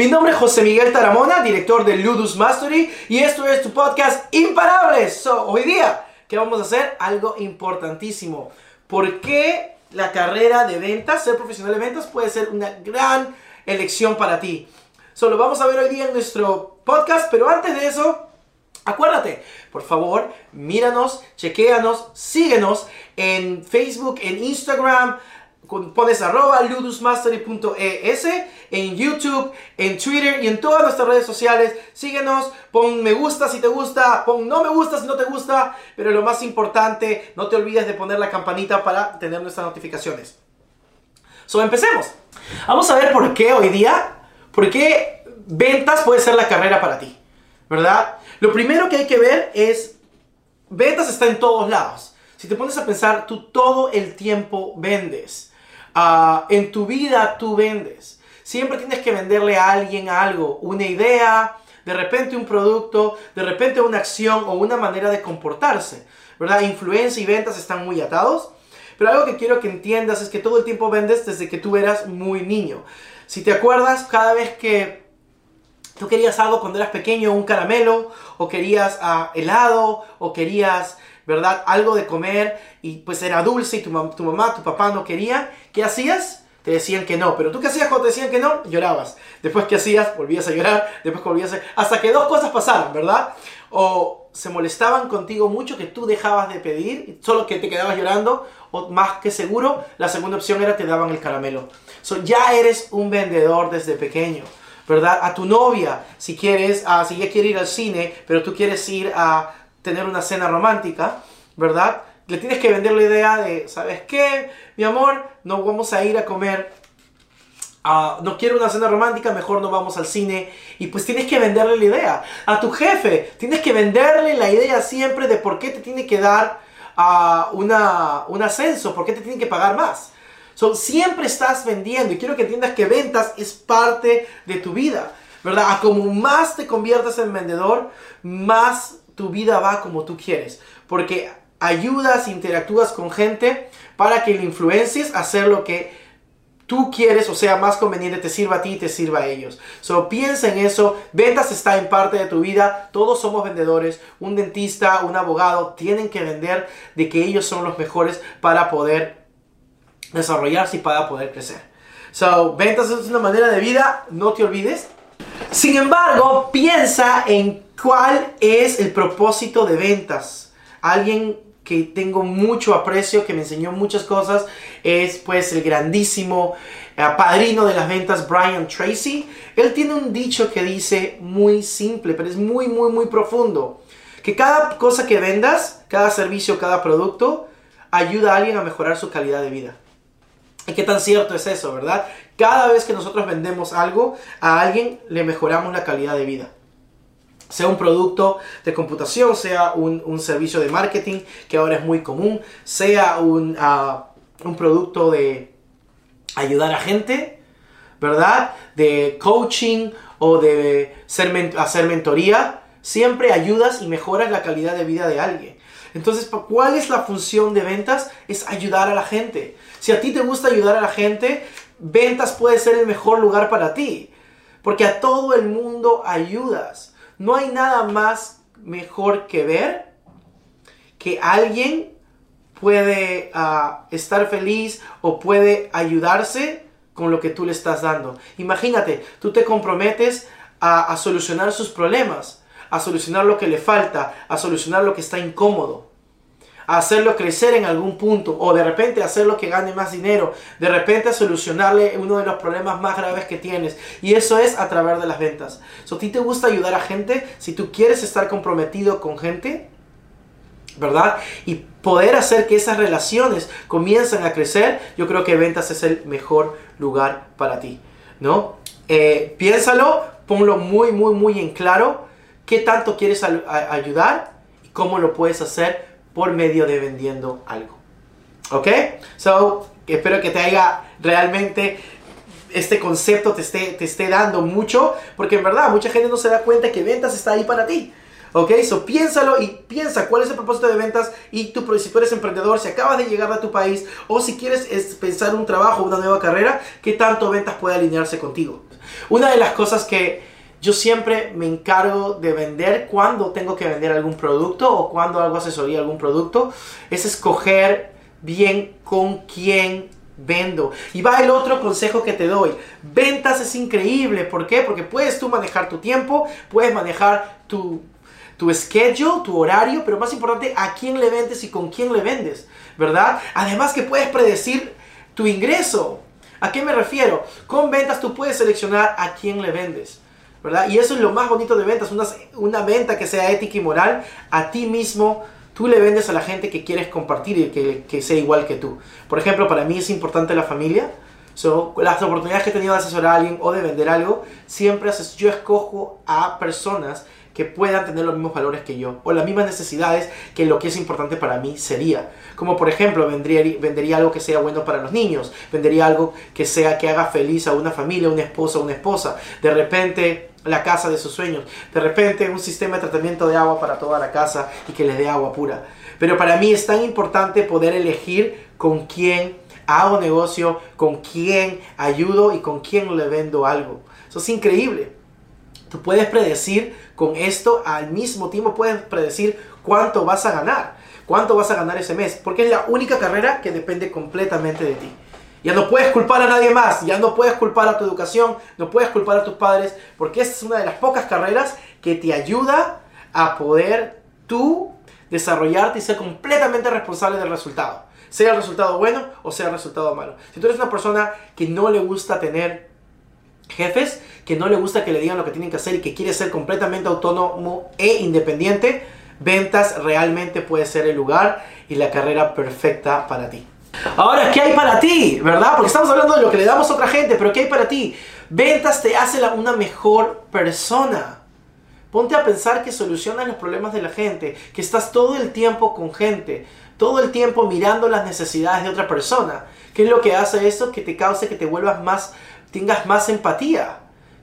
Mi nombre es José Miguel Taramona, director de Ludus Mastery, y esto es tu podcast Imparables. hoy día, ¿qué vamos a hacer? Algo importantísimo. ¿Por qué la carrera de ventas, ser profesional de ventas, puede ser una gran elección para ti? Solo vamos a ver hoy día en nuestro podcast, pero antes de eso, Acuérdate, por favor, míranos, chequéanos, síguenos en Facebook, en Instagram, pones arroba ludusmastery.es en YouTube, en Twitter y en todas nuestras redes sociales. Síguenos, pon me gusta si te gusta, pon no me gusta si no te gusta, pero lo más importante, no te olvides de poner la campanita para tener nuestras notificaciones. So, empecemos. Vamos a ver por qué hoy día, por qué ventas puede ser la carrera para ti, ¿verdad? Lo primero que hay que ver es, ventas está en todos lados. Si te pones a pensar, tú todo el tiempo vendes. Ah, en tu vida tú vendes. Siempre tienes que venderle a alguien algo, una idea, de repente un producto, de repente una acción o una manera de comportarse. ¿Verdad? Influencia y ventas están muy atados. Pero algo que quiero que entiendas es que todo el tiempo vendes desde que tú eras muy niño. Si te acuerdas, cada vez que tú querías algo cuando eras pequeño, un caramelo, o querías uh, helado, o querías ¿verdad? Algo de comer y pues era dulce y tu, tu mamá, tu papá no quería, ¿qué hacías? Te decían que no, pero tú qué hacías cuando te decían que no? Llorabas. Después qué hacías? Volvías a llorar, después volvías a... Hasta que dos cosas pasaran, ¿verdad? O se molestaban contigo mucho que tú dejabas de pedir, solo que te quedabas llorando, o más que seguro, la segunda opción era te daban el caramelo. So, ya eres un vendedor desde pequeño. ¿verdad? A tu novia, si quieres, uh, si ella quiere ir al cine, pero tú quieres ir a tener una cena romántica, ¿verdad? Le tienes que vender la idea de, ¿sabes qué? Mi amor, no vamos a ir a comer, uh, no quiero una cena romántica, mejor no vamos al cine. Y pues tienes que venderle la idea. A tu jefe, tienes que venderle la idea siempre de por qué te tiene que dar uh, una, un ascenso, por qué te tiene que pagar más. So, siempre estás vendiendo y quiero que entiendas que ventas es parte de tu vida, ¿verdad? A como más te conviertas en vendedor, más tu vida va como tú quieres. Porque ayudas, interactúas con gente para que le influencies a hacer lo que tú quieres o sea más conveniente te sirva a ti y te sirva a ellos. Solo piensa en eso. Ventas está en parte de tu vida. Todos somos vendedores. Un dentista, un abogado tienen que vender de que ellos son los mejores para poder desarrollarse y para poder crecer. So, ventas es una manera de vida. No te olvides. Sin embargo, piensa en ¿Cuál es el propósito de ventas? Alguien que tengo mucho aprecio, que me enseñó muchas cosas, es pues el grandísimo eh, padrino de las ventas, Brian Tracy. Él tiene un dicho que dice muy simple, pero es muy, muy, muy profundo. Que cada cosa que vendas, cada servicio, cada producto, ayuda a alguien a mejorar su calidad de vida. ¿Y qué tan cierto es eso, verdad? Cada vez que nosotros vendemos algo, a alguien le mejoramos la calidad de vida sea un producto de computación, sea un, servicio de marketing, que ahora es muy común, sea un, ah, un producto de ayudar a gente, ¿verdad? De coaching o de ser, hacer mentoría, siempre ayudas y mejoras la calidad de vida de alguien. Entonces, ¿cuál es la función de ventas? Es ayudar a la gente. Si a ti te gusta ayudar a la gente, ventas puede ser el mejor lugar para ti. Porque a todo el mundo ayudas. No hay nada más mejor que ver que alguien puede ah, estar feliz o puede ayudarse con lo que tú le estás dando. Imagínate, tú te comprometes a solucionar sus problemas, a solucionar lo que le falta, a solucionar lo que está incómodo hacerlo crecer en algún punto o de repente hacerlo que gane más dinero, de repente solucionarle uno de los problemas más graves que tienes. Y eso es a través de las ventas. Si a ti te gusta ayudar a gente, si tú quieres estar comprometido con gente, ¿verdad? Y poder hacer que esas relaciones comiencen a crecer, yo creo que ventas es el mejor lugar para ti, ¿no? Eh, piénsalo, ponlo muy, muy, muy en claro qué tanto quieres ayudar y cómo lo puedes hacer por medio de vendiendo algo. ¿Ok? So, espero que te haya realmente este concepto te esté, te esté dando mucho, porque en verdad mucha gente no se da cuenta que ventas está ahí para ti. ¿Ok? So piénsalo y piensa cuál es el propósito de ventas y tú, si tú eres emprendedor, si acabas de llegar a tu país o si quieres pensar un trabajo, una nueva carrera, ¿qué tanto ventas puede alinearse contigo? Una de las cosas que yo siempre me encargo de vender cuando tengo que vender algún producto o cuando hago asesoría algún producto es escoger bien con quién vendo. Y va el otro consejo que te doy. Ventas es increíble. ¿Por qué? Porque puedes tú manejar tu tiempo, puedes manejar tu, tu schedule, tu horario, pero más importante, a quién le vendes y con quién le vendes, ¿verdad? Además que puedes predecir tu ingreso. ¿A qué me refiero? Con ventas tú puedes seleccionar a quién le vendes. ¿Verdad? Y eso es lo más bonito de ventas, una, una venta que sea ética y moral a ti mismo. Tú le vendes a la gente que quieres compartir y que, que sea igual que tú. Por ejemplo, para mí es importante la familia. So, las oportunidades que he tenido de asesorar a alguien o de vender algo, siempre yo escojo a personas que puedan tener los mismos valores que yo o las mismas necesidades que lo que es importante para mí sería. Como por ejemplo, vendría, vendería algo que sea bueno para los niños, vendería algo que sea que haga feliz a una familia, un esposo, una esposa. De repente la casa de sus sueños. De repente un sistema de tratamiento de agua para toda la casa y que les dé agua pura. Pero para mí es tan importante poder elegir con quién hago negocio, con quién ayudo y con quién le vendo algo. Eso es increíble. Tú puedes predecir con esto al mismo tiempo, puedes predecir cuánto vas a ganar, cuánto vas a ganar ese mes, porque es la única carrera que depende completamente de ti. Ya no puedes culpar a nadie más, ya no puedes culpar a tu educación, no puedes culpar a tus padres, porque esta es una de las pocas carreras que te ayuda a poder tú desarrollarte y ser completamente responsable del resultado. Sea el resultado bueno o sea el resultado malo. Si tú eres una persona que no le gusta tener jefes, que no le gusta que le digan lo que tienen que hacer y que quiere ser completamente autónomo e independiente, ventas realmente puede ser el lugar y la carrera perfecta para ti. Ahora, ¿qué hay para ti? ¿Verdad? Porque estamos hablando de lo que le damos a otra gente, pero ¿qué hay para ti? Ventas te hace una mejor persona. Ponte a pensar que solucionas los problemas de la gente, que estás todo el tiempo con gente, todo el tiempo mirando las necesidades de otra persona. ¿Qué es lo que hace eso? Que te cause que te vuelvas más, tengas más empatía,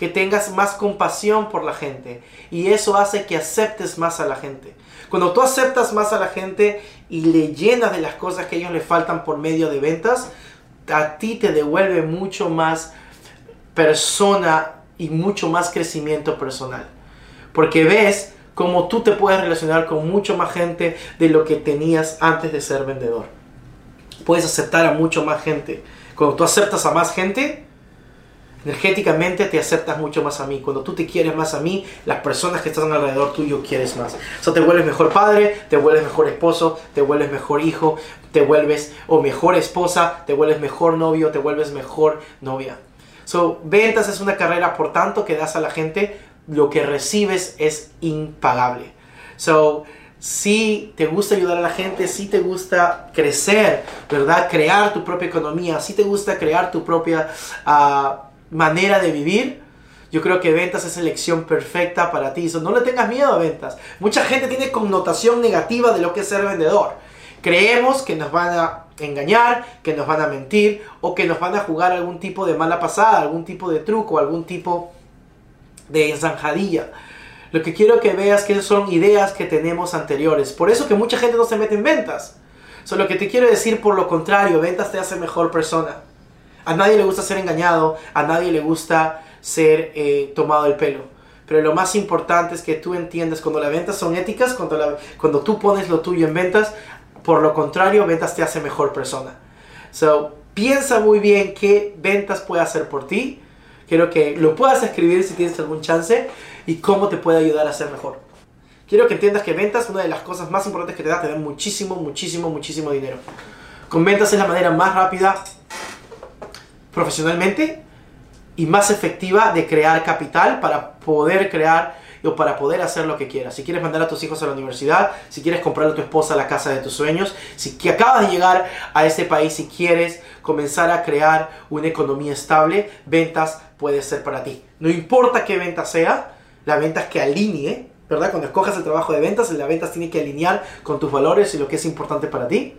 que tengas más compasión por la gente. Y eso hace que aceptes más a la gente. Cuando tú aceptas más a la gente y le llenas de las cosas que a ellos le faltan por medio de ventas, a ti te devuelve mucho más persona y mucho más crecimiento personal. Porque ves cómo tú te puedes relacionar con mucho más gente de lo que tenías antes de ser vendedor. Puedes aceptar a mucho más gente. Cuando tú aceptas a más gente, energéticamente te aceptas mucho más a mí. Cuando tú te quieres más a mí, las personas que están alrededor tuyo quieres más. O sea, te vuelves mejor padre, te vuelves mejor esposo, te vuelves mejor hijo, te vuelves o mejor esposa, te vuelves mejor novio, te vuelves mejor novia. So, ventas es una carrera, por tanto, que das a la gente, lo que recibes es impagable. So, si te gusta ayudar a la gente, si te gusta crecer, ¿verdad? Crear tu propia economía, si te gusta crear tu propia... Uh, manera de vivir, yo creo que ventas es elección perfecta para ti. no le tengas miedo a ventas. Mucha gente tiene connotación negativa de lo que es ser vendedor. Creemos que nos van a engañar, que nos van a mentir o que nos van a jugar algún tipo de mala pasada, algún tipo de truco, algún tipo de zanjadilla. Lo que quiero que veas que son ideas que tenemos anteriores. Por eso que mucha gente no se mete en ventas. Solo que te quiero decir por lo contrario, ventas te hace mejor persona. A nadie le gusta ser engañado, a nadie le gusta ser eh, tomado el pelo. Pero lo más importante es que tú entiendas cuando las ventas son éticas, cuando, cuando tú pones lo tuyo en ventas, por lo contrario, ventas te hace mejor persona. So, piensa muy bien qué ventas puede hacer por ti. Quiero que lo puedas escribir si tienes algún chance y cómo te puede ayudar a ser mejor. Quiero que entiendas que ventas, una de las cosas más importantes que te da, te da muchísimo, muchísimo, muchísimo dinero. Con ventas es la manera más rápida profesionalmente y más efectiva de crear capital para poder crear o para poder hacer lo que quieras. Si quieres mandar a tus hijos a la universidad, si quieres comprar a tu esposa la casa de tus sueños, si que acabas de llegar a este país y quieres comenzar a crear una economía estable, ventas puede ser para ti. No importa qué venta sea, la venta es que alinee, ¿verdad? Cuando escojas el trabajo de ventas, la ventas tiene que alinear con tus valores y lo que es importante para ti.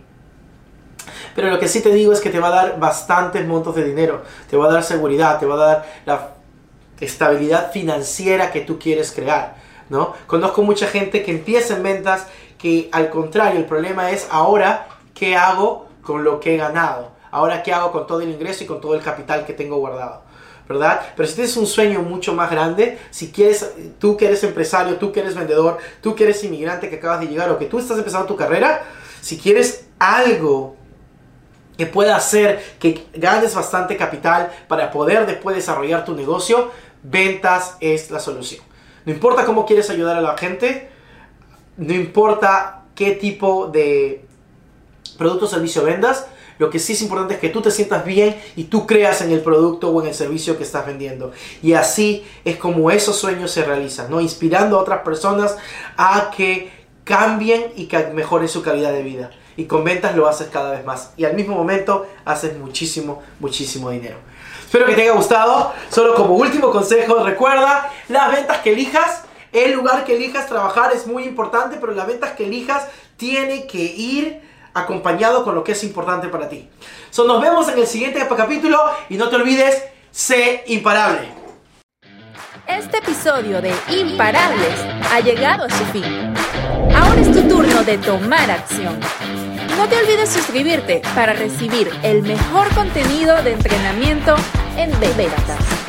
Pero lo que sí te digo es que te va a dar bastantes montos de dinero, te va a dar seguridad, te va a dar la estabilidad financiera que tú quieres crear, ¿no? Conozco mucha gente que empieza en ventas que al contrario, el problema es ahora qué hago con lo que he ganado, ahora qué hago con todo el ingreso y con todo el capital que tengo guardado. ¿verdad? Pero si tienes un sueño mucho más grande, si quieres, tú que eres empresario, tú que eres vendedor, tú que eres inmigrante que acabas de llegar o que tú estás empezando tu carrera, si quieres algo que pueda hacer que ganes bastante capital para poder después desarrollar tu negocio, ventas es la solución. No importa cómo quieres ayudar a la gente, no importa qué tipo de producto o servicio vendas, lo que sí es importante es que tú te sientas bien y tú creas en el producto o en el servicio que estás vendiendo. Y así es como esos sueños se realizan, ¿no? Inspirando a otras personas a que cambien y que mejoren su calidad de vida. Y con ventas lo haces cada vez más. Y al mismo momento haces muchísimo, muchísimo dinero. Espero que te haya gustado. Solo como último consejo, recuerda, las ventas que elijas, el lugar que elijas trabajar es muy importante, pero las ventas que elijas tiene que ir acompañado con lo que es importante para ti. So, nos vemos en el siguiente capítulo y no te olvides, sé imparable. Este episodio de Imparables ha llegado a su fin. Ahora es tu turno de tomar acción. No te olvides suscribirte para recibir el mejor contenido de entrenamiento en ventas.